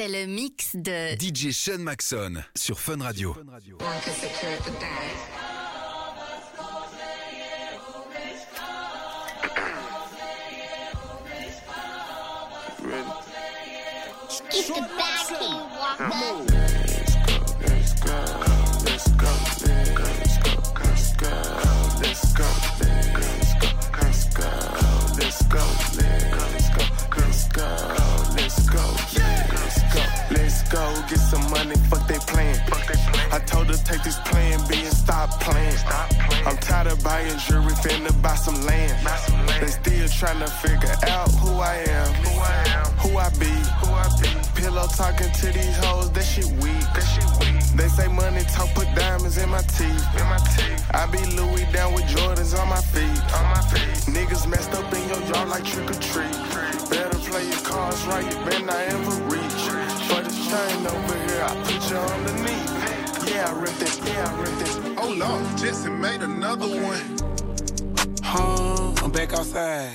C'est le mix de DJ Sean Maxon sur Fun Radio. The. Money, fuck they plan. I told her take this plan B and stop playing. I'm tired of buying jewelry, finna buy some land. They still tryna figure out who I am, who I be. Pillow talking to these hoes, that shit weak. They say money talk, put diamonds in my teeth. I be Louis down with Jordans on my feet. Niggas messed up in your yard like trick or treat. Better play your cards right, you better not ever reach. For this chain over here, I put you. Yeah, I ripped it, yeah, I ripped it. Oh Lord, Jesse made another one. Huh, I'm back outside.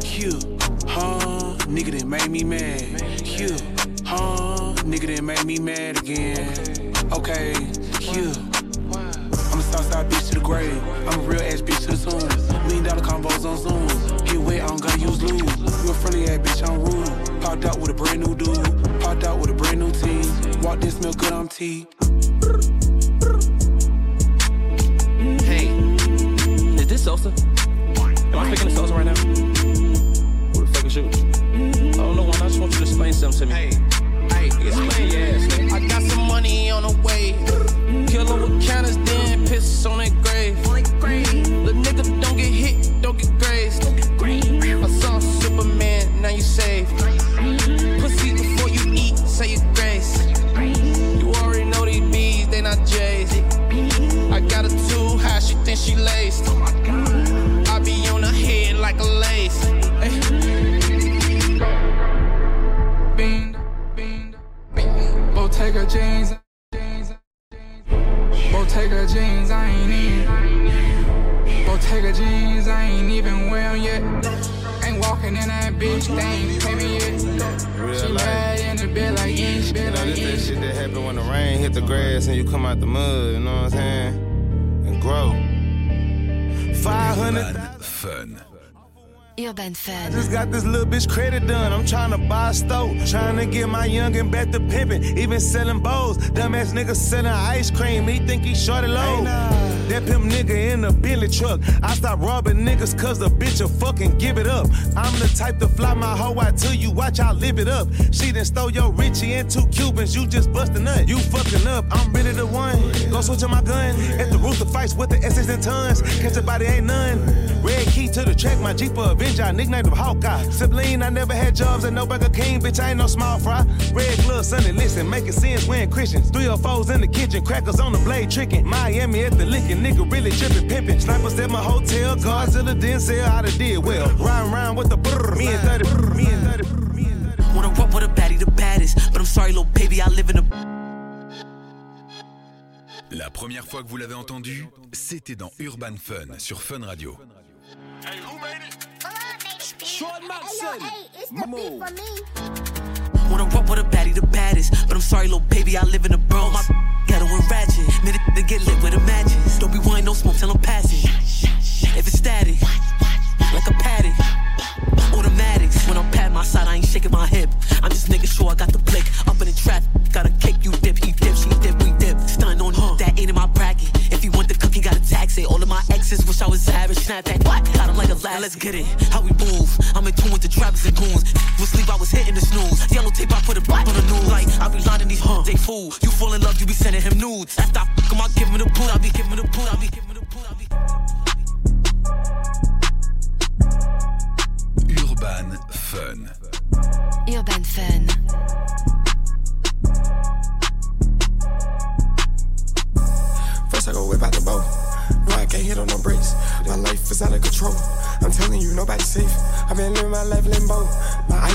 Cute. Huh, nigga that made me mad. Cute. Huh, nigga that made me mad again. Okay, cute. I'm a bitch to the grave. I'm a real ass bitch to the tomb. Million dollar combos on Zoom. Get wet, I don't gotta use lube. You a friendly ass bitch, I'm rude. Popped out with a brand new dude. Popped out with a brand new team. Walked in, smell good, I'm T. Hey, is this Sosa? Am I picking the Sosa right now? Who the fuck is you? Oh no, I just want you to explain something to me. Hey, hey, explain your ass, nigga. I got some money on the way. Kill 'em with counters, kiss on that grave. Urban Fun. Just got this little bitch credit done. I'm trying to buy a stove. Trying to get my youngin' back to pimpin'. Even selling bowls. Dumbass nigga selling ice cream. He think he shorty low. That pimp nigga in a Bentley truck. I stop robbing niggas cause the bitch will fucking give it up. I'm the type to fly my hoe out to you. Watch I live it up. She done stole your Richie and two Cubans. You just bustin' up. You fucking up. I'm really the one. Go switch on my gun. At the rooster fights with the SS and tons. Catch a body ain't none. Red key to the track. My Jeep a Avenger. Nicknamed him Hawkeye. Sibling, I never had jobs at no Burger King. Bitch, I ain't no small fry. Red gloves, Sunday listen. Making sense when Christians. Three or fours in the kitchen. Crackers on the blade tricking. Miami at the Lincoln. Nigga really tripping, pimping. Snipers at my hotel. Godzilla Denzel. I done did well. Riding around with the brr. Me and 30. brr, Me and 30. brr, Me and 30. Wanna rock with a baddie, the baddest. But I'm sorry, little baby, I live in a. La première fois que vous l'avez entendu, c'était dans Urban Fun sur Fun Radio. Sean Macson. Hey, it's the beat for me. Wanna rock with a baddie, the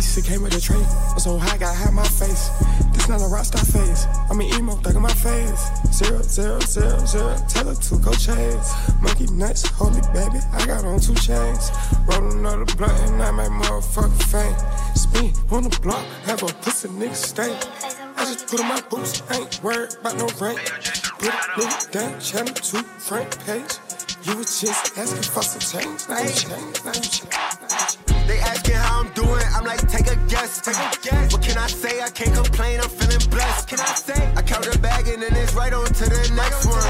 My it came with a tray. I'm so high, gotta hide my face. This not a rock star face. I'm an emo, thug in my face. Zero, zero, zero, zero. Tell her to go chase. Monkey nuts, holy baby. I got on two chains. Roll another blunt and I make motherfucker faint. Me on the block, have a pussy nigga stay. I just put on my boots, ain't worried about no rank. Put a nigga down, channel two, front page. You was just asking for some change, now you change, now you change. They asking I'm doing, I'm like, take a guess. Take a guess. What can I say? I can't complain, I'm feeling blessed. What can I say? I count the bag and then it's right on to the next one.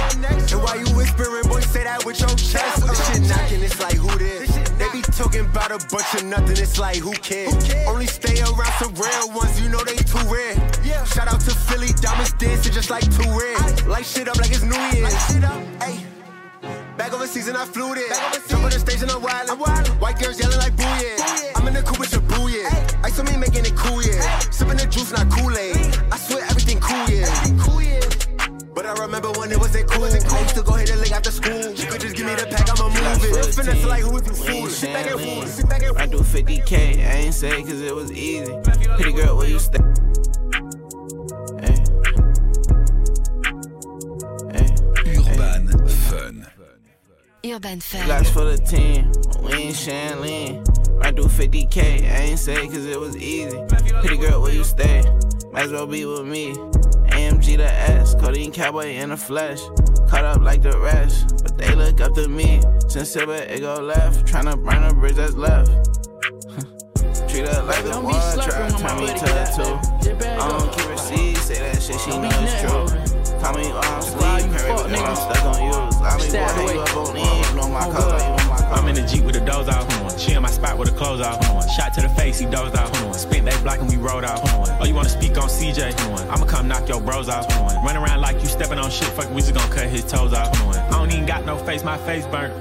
And while you whispering, boy, say that with your chest. Uh. This shit knocking, it's like, who this? They be talking about a bunch of nothing, it's like, who cares? Only stay around some real ones, you know they too rare. Yeah. Shout out to Philly, diamonds dancing just like two red. Light shit up like it's New Year's. Ay. Back overseas and I flew there. Jump on the stage and I'm wildin'. White girls yelling like Finesse like who you fool. Sit back and fool. Sit back and I do 50k, I ain't say cause it was easy. Pretty girl, where you stay? Urban Fun. Urban Fun. Blocks for the team, we ain't sharing lean. I do 50k, I ain't say cause it was easy. Pretty girl, where you stay? Might as well be with me. AMG the S, codeine cowboy in the flesh. Caught up like the rest, but they look up to me. Since Silver, it go left. Tryna burn a bridge that's left. Treat her like the one, try to turn me to a two. I don't keep receipts, say that shit, she know it's true. Call me while I'm sleep, hurry I'm stuck shit. Fuck, we just gonna cut his toes off. I don't even got no face, my face burnt.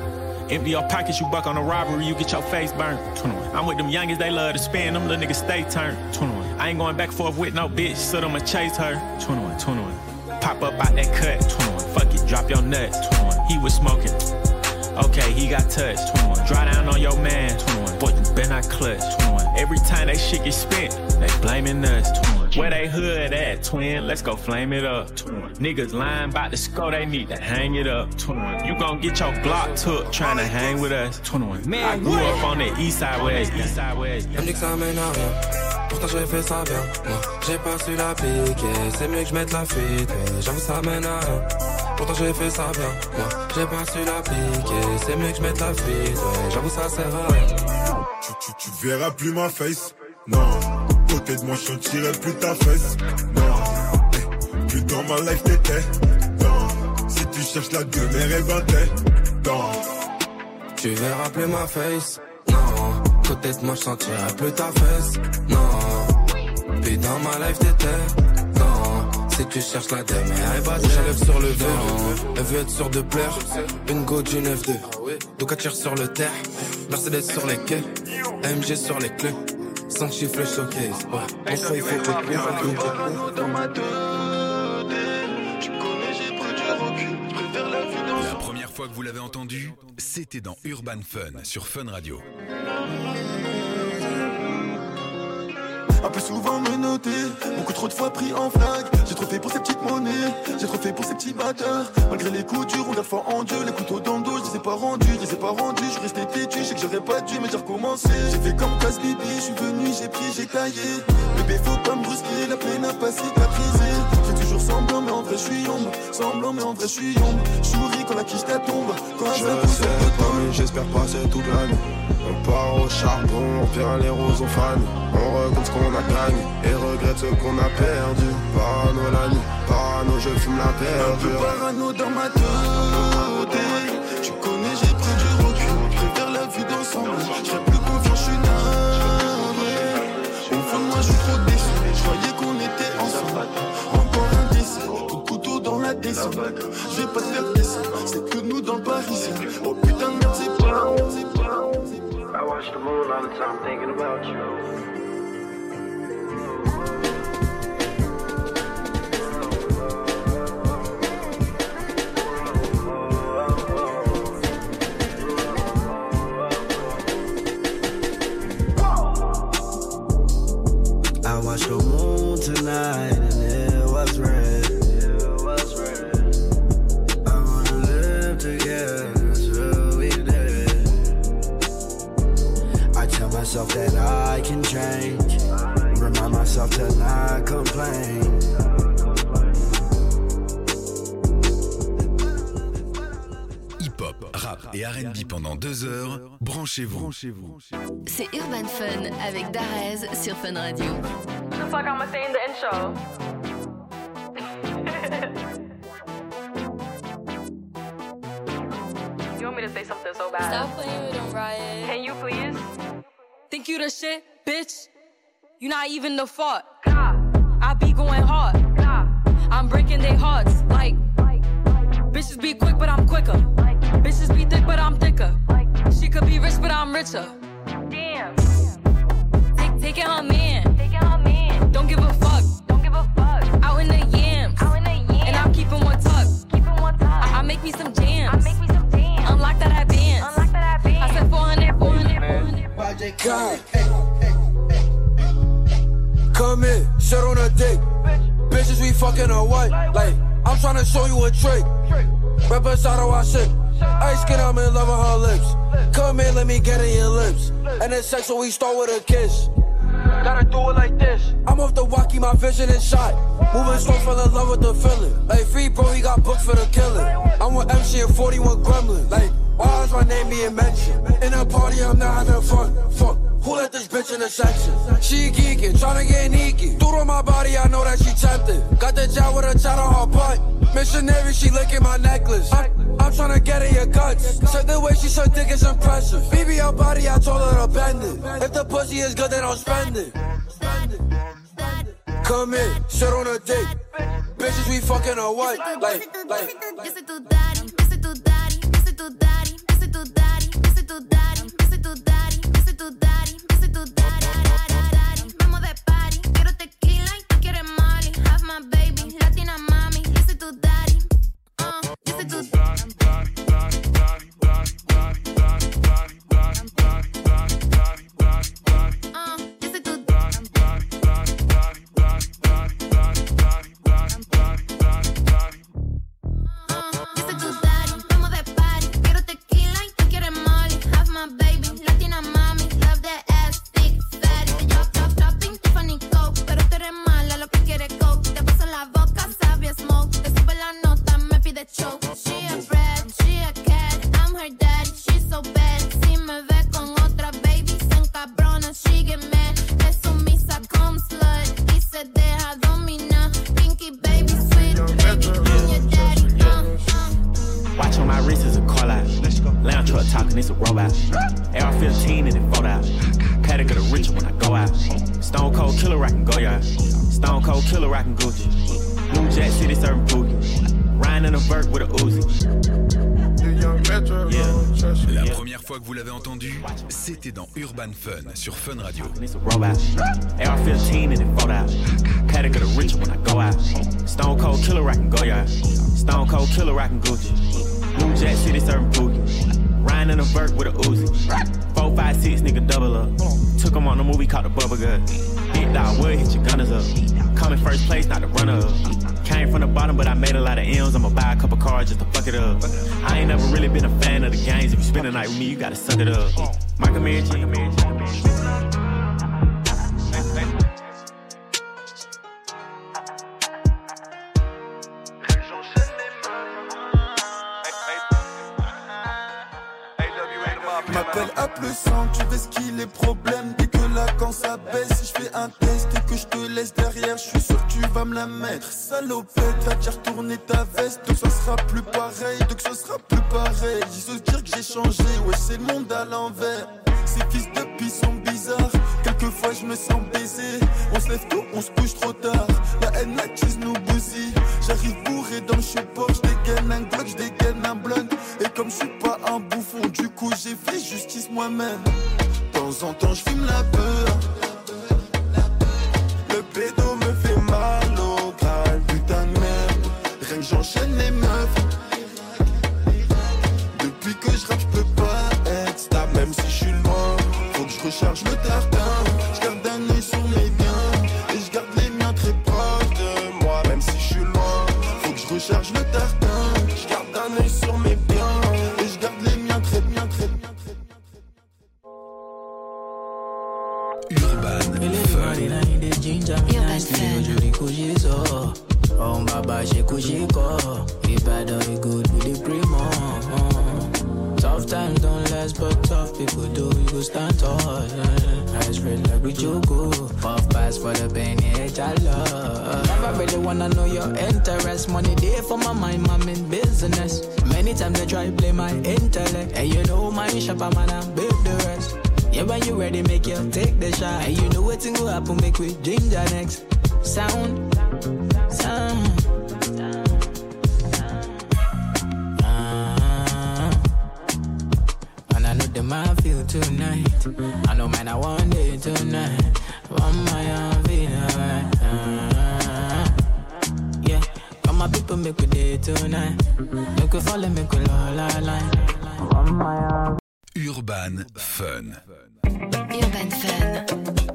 Empty your pockets, you buck on a robbery, you get your face burnt. 21. I'm with them youngest, they love to spin, them little niggas stay turned. 21. I ain't going back forth with no bitch, so I'ma chase her. 21, 21. Pop up out that cut. 21. Fuck it, drop your nuts. 21. He was smoking. Okay, he got touched. 21. Dry down on your man. 21. Boy, you been not clutch. 21. Every time they shit get spent, they blaming us. 21. Where they hood at, twin? Let's go flame it up. 21. Niggas lying about the score, they need to hang it up. 21. You gon' get your Glock took trying to hang with us. 21. Man, I grew up on the east side where it's east side where it's Elle me dit que ça mène à rien. Pourtant j'ai fait ça bien. Moi, j'ai pas su la piquer. C'est mieux que je mette la fuite. Mais j'avoue ça mène à rien. Pourtant j'ai fait ça bien. Moi, j'ai pas su la piquer. C'est mieux que je mette la fuite. Ouais, j'avoue ça sert à rien. Tu, tu, tu verras plus ma face. Non. Côté de moi, je tirerai plus ta fesse. Non. Plus dans ma life t'étais. Non. Si tu cherches la demeure, elle va Non. Tu verras plus ma face. Non. Côté de moi, je sentirai plus ta fesse. Non. Puis dans ma life t'étais. Non. Si tu cherches la va Rouge à lèvres sur le verre. Elle veut être sûre de plaire. Une go du 9-2. Donc elle tire sur le terre. Mercedes sur les quais. AMG sur les clés. 5 chiffres showcase. Ouais. Enfin, il faut que tu Dans ma tête, tu connais, j'ai pris du recul. Je préfère la vie dans La première fois que vous l'avez entendu, c'était dans Urban Fun sur Fun Radio. Un peu souvent me noter, beaucoup trop de fois pris en flag. J'ai trop fait pour ces petites monnaies, j'ai trop fait pour ces petits bâtards. Malgré les coups durs, on garde foi en Dieu, les couteaux dans le dos, je les ai pas rendus, je les ai pas rendus. Je resté têtu, je sais que j'aurais pas dû, mais j'ai recommencé. J'ai fait comme casse bibi, je suis venu, j'ai pris, j'ai taillé. Bébé, faut pas me brusquer, la peine n'a pas cicatrisé. Toujours semblant, mais en vrai, je suis ombre. Semblant, mais en vrai, je suis ombre. Souris quand la quiche ta tombe, quand Je sais te pas, mais j'espère passer toute l'année. On part au charbon, on vient les roses aux fans. On recompte ce qu'on a gagné et regrette ce qu'on a perdu. Parano la nuit, parano, je fume la Un peu parano dans ma tête Tu connais j'ai pris du recul Je préfère la vue d'ensemble descente Je vais pas te faire descendre C'est que nous dans le parisien Oh putain de merde c'est pas I watch the moon all the time thinking about you. I watched the moon tonight Myself to not complain. Rap et RB pendant deux heures. Branchez-vous. C'est Urban Fun avec Darez sur Fun Radio. The fuck I'ma say in the intro? you want me to say something so bad? Stop playing with them, Riot. Can you please? Think you the shit, bitch? You not even the fault. I be going hard. I'm breaking their hearts. Like, bitches be quick, but I'm quicker. Bitches be thick, but I'm thicker. She could be rich, but I'm richer. Damn. Take, taking her man. Her man. Don't give a fuck. Out in the yams. And I'm keeping one tuck. I, make me some jams. I make me some jams. Unlock that advance. Unlock that advance. I said 400, 400, 400. Project God. Come in, sit on a dick. Bitches, we fucking or white. Like, I'm tryna show you a trick. Reposado, I sit. Ice skin, I'm in love with her lips. Come in, let me get in your lips. And then sex, so we start with a kiss. Gotta do it like this. I'm off the walkie, my vision is shot. Moving slow, fell in love with the feeling. Like, free bro, he got booked for the killing. I'm with MC and 41 Gremlin. Like, my name being mentioned? In a party, I'm not having fun. Fuck. Who let this bitch in the section? She geeking, tryna get neaky. Dude on my body, I know that she tempted. Got the job with a chat on her butt. Missionary, she licking my necklace. I'm, I'm tryna get in your guts. Said the way she suck dick is impressive. BBL body, I told her to bend it. If the pussy is good, then I'll spend it. Come in, sit on a dick. Bitches, we fucking or what? Like, like. Yo my baby, latina mami, yo soy tu daddy, uh, yo soy tu daddy. Fun sur Fun Radio. It's a. AR 15 and it fold out. Paddock of the rich when I go out. Stone cold killer, I can go out. Stone cold killer, I can Gucci. New Jack City serving boogie. Ryan in a vert with a Uzi. Four, five, six, nigga double up. Took him on a movie called The Bubble Gut. Big dog would hit your gunners up. Come in first place, not the runner up. Came from the bottom, but I made a lot of M's. I'ma buy a couple cars just to fuck it up. I ain't never really been a fan of the games. If you spend the night with me, you gotta suck it up. Michael Mary G. M'appelle à plus 100, tu veux ce qu'il est problème. Dès que là quand ça baisse, si je fais un test et que je te laisse derrière, je suis sûr que tu vas me la mettre. Salopette, va déjà retourner ta veste. Donc ça sera plus pareil, donc ce sera plus pareil. Ils se dire que j'ai changé, ouais c'est le monde à l'envers. Ces fils de pis sont bizarres. Quelquefois je me sens baisé. On se lève tôt, on se couche trop tard. La haine attise nous bousille J'arrive bourré dans le support, je dégaine un glock, je dégaine un blunt. Et comme je suis pas un bouffon, du coup j'ai fait justice moi-même. De temps en temps je fume la peur. Le pédo me fait mal au crâne, putain de merde. Rien que j'enchaîne les meufs. Depuis que je rappe, je peux pas être stable Même si je suis loin, faut que je recharge le tartin Or we good, we the primo. Tough times don't last, but tough people do. We go stand tall. Yeah. Eyes like we jogo. Oh. Puff pass for the pain, yeah, jala. Never really wanna know your interest. Money there for my mind, I'm in business. Many times they try play my intellect. And you know my shop, I'm gonna build the rest. Yeah, when you ready, make you take the shot. And you know what's gonna happen, make we ginger next. Sound, sound. And I know man feel tonight. I know man I want it tonight. One my own feel alright. Ah. Yeah, come my people make we day tonight. Make we follow, make we la la line. One my own. Urban Fun. Urban Fun.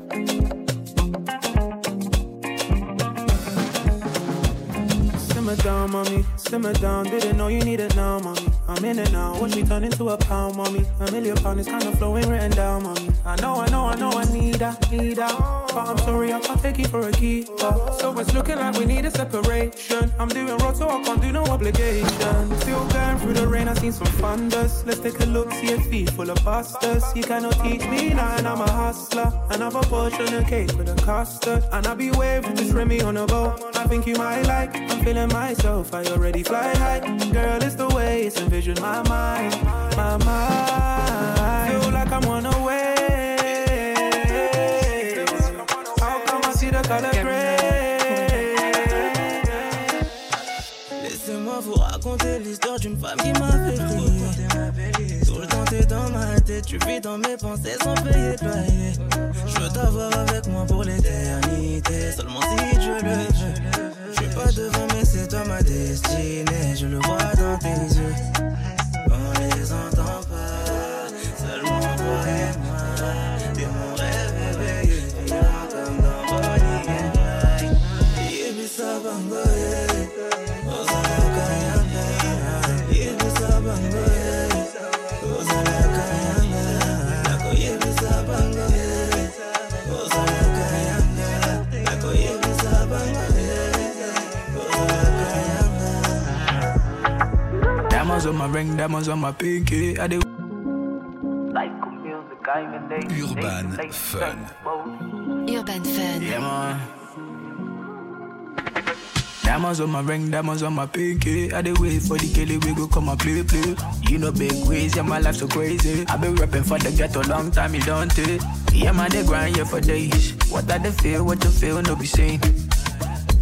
Simmer down, mommy. Simmer down. Didn't know you needed now, mommy. I'm in it now. Watch me turn into a pound, mommy. A million pound is kind of flowing written down, mommy. I know, I know, I know, I need that, need that. But I'm sorry, I can't take you for a keeper. So it's looking like we need a separation. I'm doing road, so I can't do no obligation. Still going through the rain, I seen some thunders. Let's take a look, see a feet full of busters. You cannot teach me nothing, I'm a hustler. Another portion of cake with a custard. And I be waving, just Remy on a boat. I think you might like, I'm feeling myself. I already fly high. Girl, it's the way it's envision my mind, my mind. Feel like I'm on a Vous raconter l'histoire d'une femme qui m'a fait briller. Tout le temps t'es dans ma tête, tu vis dans mes pensées sans payer de Diamonds on my ring, diamonds on my pinky. I do. Urban Fun. Urban Fun. Yeah, man. Diamonds on my ring, diamonds on my pinky. I dey wait for the Kelly we go come and play, play. You know big ways, yeah, my life so crazy. I been rapping for the ghetto long time, you don't take. Yeah, man, they grind here for days. What I they feel, what you feel, no be seen.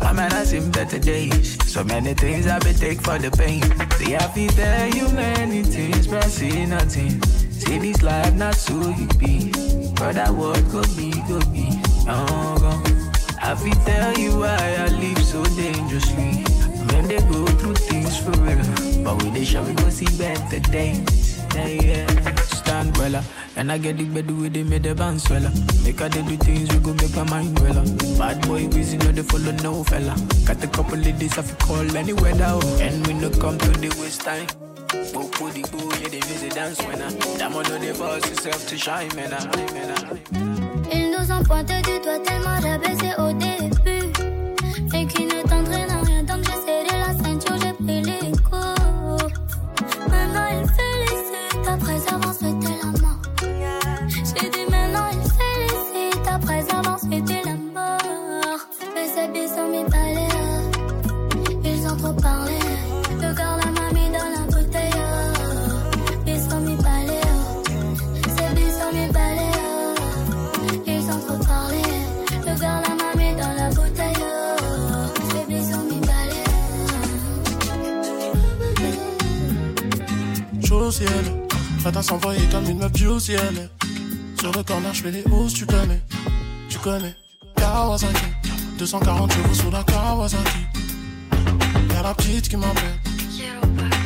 My man, I seen better days. So many things I been take for the pain. See, I feel you many things, but I see nothing. See this life not so you be. Brother, what could be, could be. Oh, go. I feel tell you why I live so dangerously. Men they go through things for real, but with they shall we go see better days. Yeah, yeah. Stand well, and I get the bed with they made the band swell. Make I do things we go make my mind well. Bad boy, we know they follow no fella. Got a couple days I feel call any weather, oh. and we no come to the waste time. Go put the boo, yeah, they visit dance when I. That one know they force yourself to shine, man. I. Ils nous ont pointé du doigt tellement j'ai baissé au. Ciel. Sur le corner, je fais les hausses, tu connais, tu connais. Kawasaki, 240 chevaux sous la Kawasaki. Y'a la petite qui m'appelle,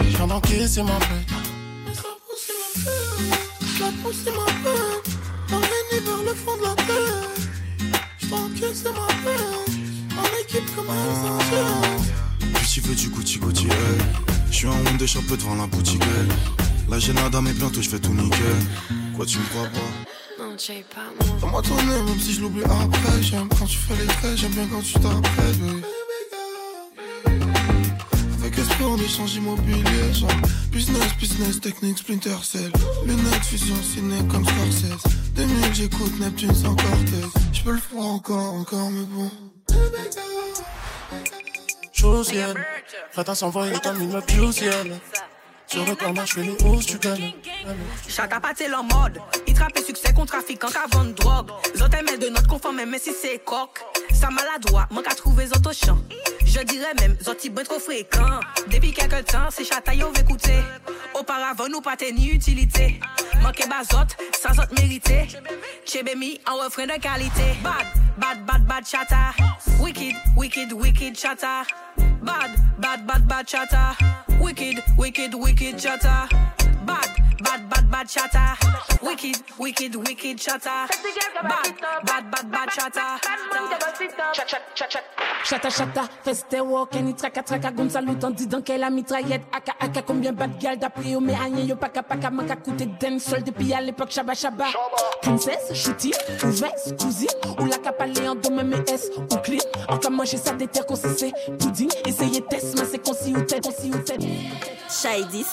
je viens d'encaisser ma paix. La poussée m'appelle, emmène vers le fond de la terre. J't'encaisse ma peine, en équipe comme un essentiel. Puis tu veux du Gucci Gucci, hey. Je suis en honte de chapeau devant la boutique, hey. Là j'ai nada mais bientôt je fais tout nickel. Quoi tu me crois pas? Non, tu pas moi. Ton nez, même si je l'oublie après. J'aime quand tu fais les traits, j'aime bien quand tu t'appelles, oui. en échange immobilier. Genre, business, business, technique, Splinter Cell. Lunettes, fusion, ciné comme Scorsese. 2000, j'écoute Neptune sans Cortez. J'peux le faire encore, encore, mais bon. Josiane, Fata s'envoie comme une meuf. Sur le plan, les hausses, tu gagnes. Chata pas en mode. Il trappe succès contre trafiquant avant de drogue. Zot aimait de notre conforme, même si c'est coq. Ça maladroit, manque à trouver zot au champ. Je dirais même, zot il trop fréquent. Depuis quelque temps, c'est chata yo écouter. Auparavant, nous pas ni utilité. Manqué bazot, sans zot mérité. Chebemi en refrain de qualité. Bad, bad, bad, bad chata. Wicked, wicked, chatter. Bad, bad, bad, bad chata. Wicked, wicked, wicked chatter. Bad, bad, chata. Wicked, wicked, wicked chata. Bad, bad, bad, bad chata. Chata chata, feste walk, any traka traka, gon salut en disant qu'elle a mitraillette, aka aka, combien bad gal d'après yo, mais rien yo paka paka, à coûter den sol depuis à l'époque chaba chaba. Princesse, shooty, ou veste, cousine, ou la capalée en dôme MS, ou clean, encore manger ça des terres qu'on c'est pudding, essayez test, mais c'est concis ou tête, concis ou tête. Shaidis,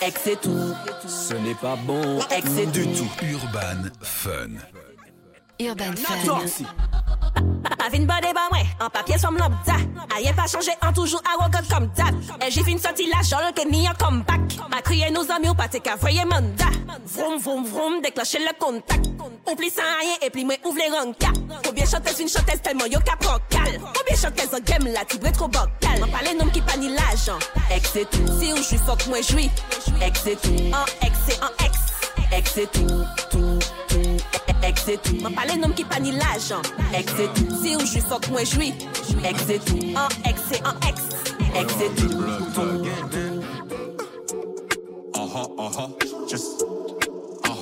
ex et tout. Ce n'est pas bon. Ex et du tout. Urban Fun. Urban Fun. Avin bade ba mwen, an papye som lambda Ayen pa chanje, an toujou arrogant kom dab E j'ai fin sorti la jol ke ni an comeback Ma kriye nou zami ou pate ka voye manda Vroom vroom vroom, déclencher le contact Ou pli sans rien et pli mwen ouvre les ranka Combien chanteuse fin chanteuse tellement yo pran kal Combien chanteuse en game la tibre trop bocal M'en pale nom ki pa ni l'ajan Ex tout, si ou j'suis fuck moi j'suis Ex et tout, en ex et en ex Ex et tout, tout, tout Ex et tout, m'en nom ki pa ni l'ajan Ex et tout, si ou j'suis fuck moi j'suis Ex et tout, en ex et en ex Ex et tout, tout, Uh huh, uh huh. Just uh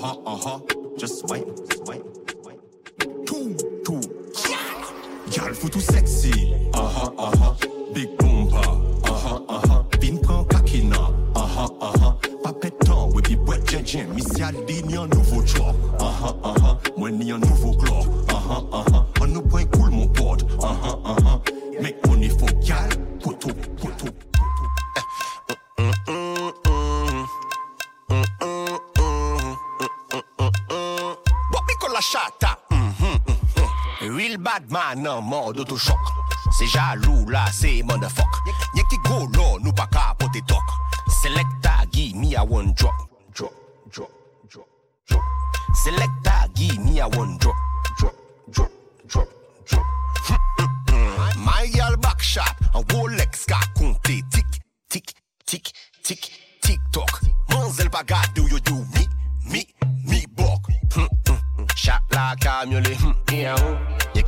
huh, uh huh. Just wait, wait, wait. Y'all faut tout sexy. Uh huh, uh huh. Big boomba. Uh huh, uh huh. Prend kakina. Uh huh, uh huh. Pas pétant, oui, puis boîte jen jen. Mi si ali ni un nouveau job. Uh huh, uh huh. Moi nouveau Lil Badman nan mor d'autochok Se jalou la se mandafok Nye ki golo nou pa ka pote tok. Selecta gi mi a one drop. Drop, drop, drop, drop. Selecta gi mi a one drop. Drop, drop, drop, drop. Hmm, hmm, hmm. My yal bak shot An Rolex ka konte Tik, tik, tik, tik, tik tok Manzel pa gade ou yo do mi, mi, mi bok. Chak la kamyole, mi a ou oh.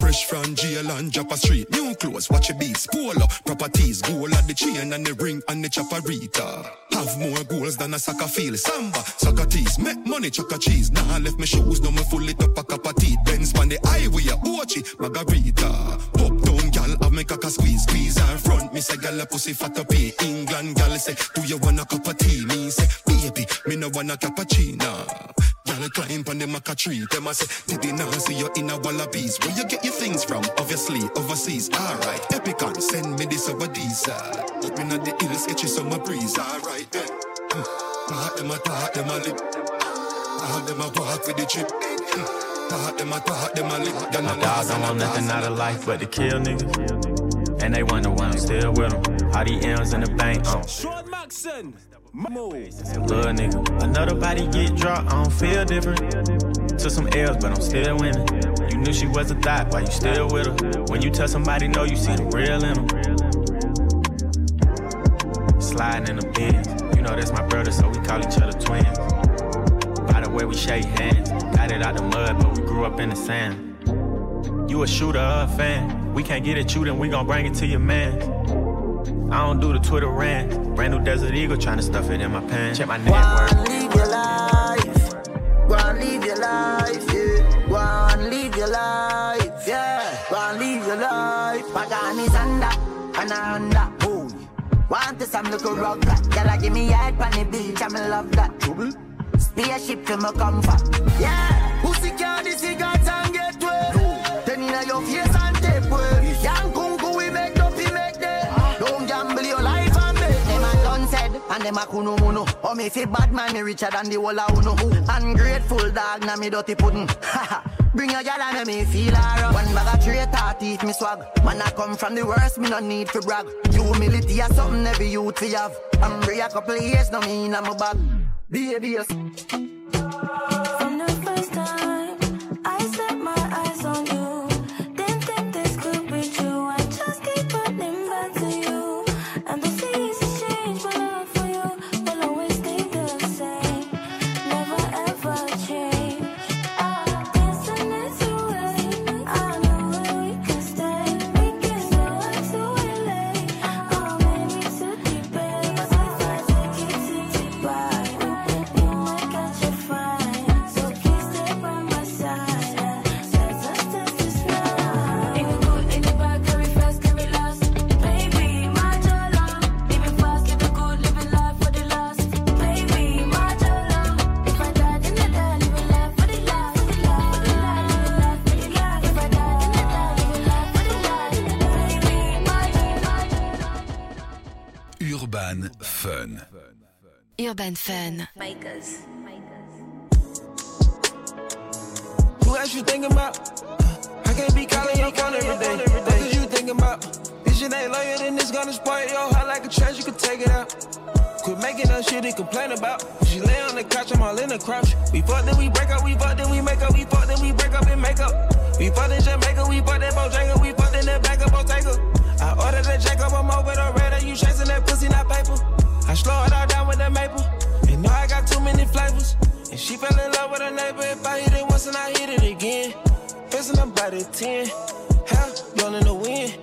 Fresh from jail and Joppa Street. New clothes, watch your beats. Polo, properties, gold at the chain and the ring and the chaparita. Have more goals than a soccer field. Samba, soccer tees, make money, chuck cheese. Nah, left my shoes, now me full it up a cup of tea. Benz on the highway, Ochi, Margarita. Pop gal, have me cock squeeze, squeeze her front. Me say, gal, a pussy fat up here. England, gal, say, do you want a cup of tea? Me say, baby, me no want a cappuccino. Y'all climb on the maca tree. Them a say, did they not see you in a wallabies? Where you get your things from? Obviously, overseas. Alright, Epicon, send me this over these. Up in the hills, get you some breeze. Alright then. Hmm. Talk them a talk, them a lip. Talk them a walk with the chip. Talk them a talk, them a lip. Y'all My a dogs don't want nothing out of life but to kill niggas. And they wonder why I'm still with them. All these M's in the bank, uh. Sean Macson. Mo. Little nigga. Another body get dropped, I don't feel different. Took some L's, but I'm still winning. You knew she was a thought, why you still with her? When you tell somebody no, you see the real in them. Sliding in the bins. You know that's my brother, so we call each other twins. By the way we shake hands. Got it out the mud, but we grew up in the sand. You a shooter or a fan? We can't get at you, then we gon' bring it to your man. I don't do the Twitter rant. Brand new Desert Eagle trying to stuff it in my pants. Check my net worth. Live your life. Go and live your life, yeah. Go and live your life, yeah. Go and live your life. Pagani Zonda, Ananda, boy. Want to some little rock that. Girl, I give me head on the beach, I'm in love that. Trouble. Spaceship to my comfort. Yeah, pussy candy cigarettes and get wet. Then in your face and tape way. Young kunku we make up, we make them. Don't gamble your life and make them a done said. And them a kunu munu. Oh me fi bad man, me richer than the whole of uno. Ungrateful dog, na me dirty pudding. Bring your gal and me feel alright. One bag of traitor teeth me swag. Man I come from the worst, me no need for brag. Humility is something every youth fi have. I'm free a couple of years, no mean I'm a bag. Baby, Urban Fun. Who else you thinking about? I can't be calling your phone every day. What is you thinking about? This shit ain't loyal, then it's gonna spoil your heart like a trash, you can take it out. Quit making up shit to complain about. She lay on the couch, I'm all in the crouch. We fuck, then we break up, we fuck, then we make up, we fuck, then we break up and make up. We fuck in Jamaica, we fuck that Bojangles, we fuck in that back up Bottega. I ordered that Jacob, I'm over the radar, you chasing that pussy, not paper. I slow it all down with that maple. And know I got too many flavors. And she fell in love with her neighbor. If I hit it once and I hit it again. Facing about it 10. Hell, blown in the wind.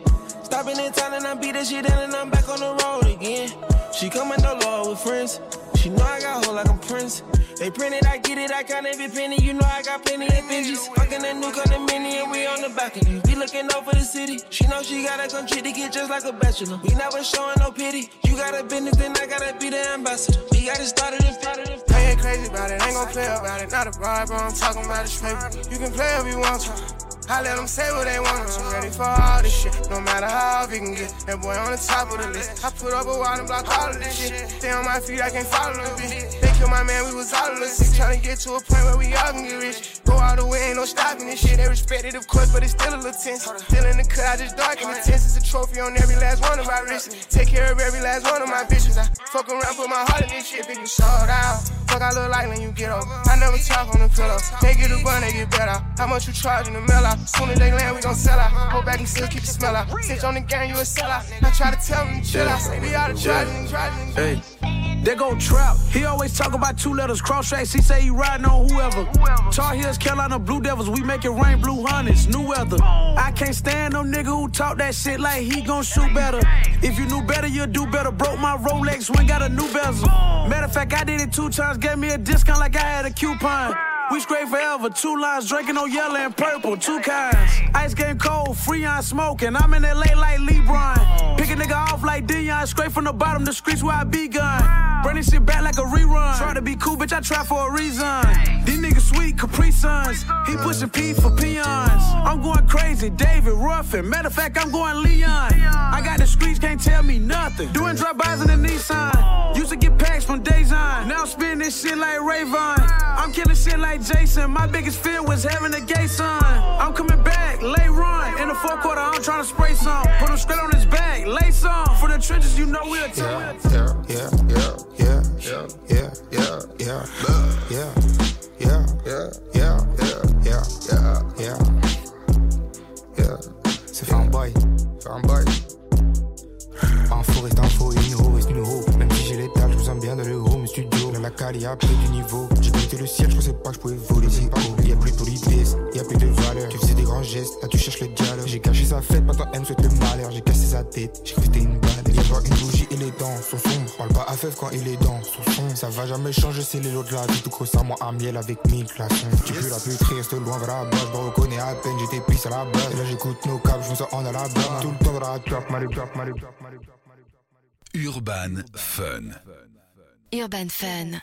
Stopping in town and I beat that shit in and I'm back on the road again. She coming no low with friends. She know I got hold like I'm Prince. They print it, I get it, I count every penny. You know I got plenty of Benjis. Fucking that new condominium and we on the balcony. We looking over the city. She know she got a country to get just like a bachelor. We never showing no pity. You got a business, then I gotta be the ambassador. We gotta start it started and started and ain't crazy about it, ain't gon' play about it. Not a bribe, I'm talking about this paper. You can play if you want to. I let them say what they want. I'm ready for all this shit. No matter how we can get. That boy on the top of the list. I put up a wall and block all of this shit. Stay on my feet, I can't follow the bitch. Kill my man, we was all of us sick. Tryna get to a point where we all can get rich. Go all the way, ain't no stopping this shit. They respect it, of course, but it's still a little tense. Still in the cut, I just darken the tense. It's a trophy on every last one of my wrists. Take care of every last one of my bitches. I fuck around, put my heart in this shit, think you sold out. Fuck, I look like when you get up. I never talk on the pillow. They get a bun, they get better. How much you charge in the mail out? Soon as they land, we gon' sell out. Go back and still keep the smell out. Stitch on the gang, you a sellout. I try to tell them to chill out. We out of charging, charging. Hey. They go trap. He always talk about two letters, cross tracks. He say he riding on whoever. Tar Heels, Carolina Blue Devils. We make it rain, blue hundreds, new weather. I can't stand no nigga who talk that shit like he gon' shoot better. If you knew better, you'd do better. Broke my Rolex, when got a new bezel. Matter of fact, I did it two times, gave me a discount like I had a coupon. We straight forever, two lines drinking on yellow and purple, two kinds. Ice game cold, free on smoking. I'm in LA like LeBron. Pick a nigga off like Dion, straight from the bottom, the streets where I begun. Bring this shit back like a rerun. Try to be cool, bitch, I try for a reason. These niggas sweet, Capri Suns. He pushing P for peons. I'm going crazy, David Ruffin. Matter of fact, I'm going Leon. I got the streets, can't tell me nothing. Doing drive-bys in the Nissan. Used to get packs from Dazon. Now I'm spinning this shit like Rayvon. I'm killing shit like Jason. My biggest fear was having a gay son. I'm coming back, lay run. In the fourth quarter, I'm trying to spray some. Put him straight on his back, lay some. For the trenches, you know we'll Yeah, yeah, yeah, yeah, yeah, yeah, yeah, yeah, yeah, yeah, yeah, yeah, yeah, yeah, yeah, yeah, yeah. C'est fanboy, fanboy. Info reste info, et numéro reste numéro. Même si j'ai les dalles, je me sens bien dans le home studio. Là, la cale, y'a plus du niveau. Le ciel, je pensais pas que je pouvais voler. Pas Y a plus de politesse, y a plus de valeur. Tu faisais des grands gestes, là tu cherches le dialogue. J'ai caché sa fête, maintenant elle me souhaite le malheur. J'ai cassé sa tête, j'ai cru que une balle. Y'a pas une bougie et les dents sont sombres. Parle pas à feuf quand il est dans son son. Ça va jamais changer, c'est les lots de la vie. Tout gros moi à miel avec mille glaçons. Tu peux la plus reste loin vers la base. Je me reconnais à peine, j'étais pisse à la base. Et là j'écoute nos câbles, je me sens en Alabama. Tout le temps dans la Marie, top. Urban Fun. Urban Fun.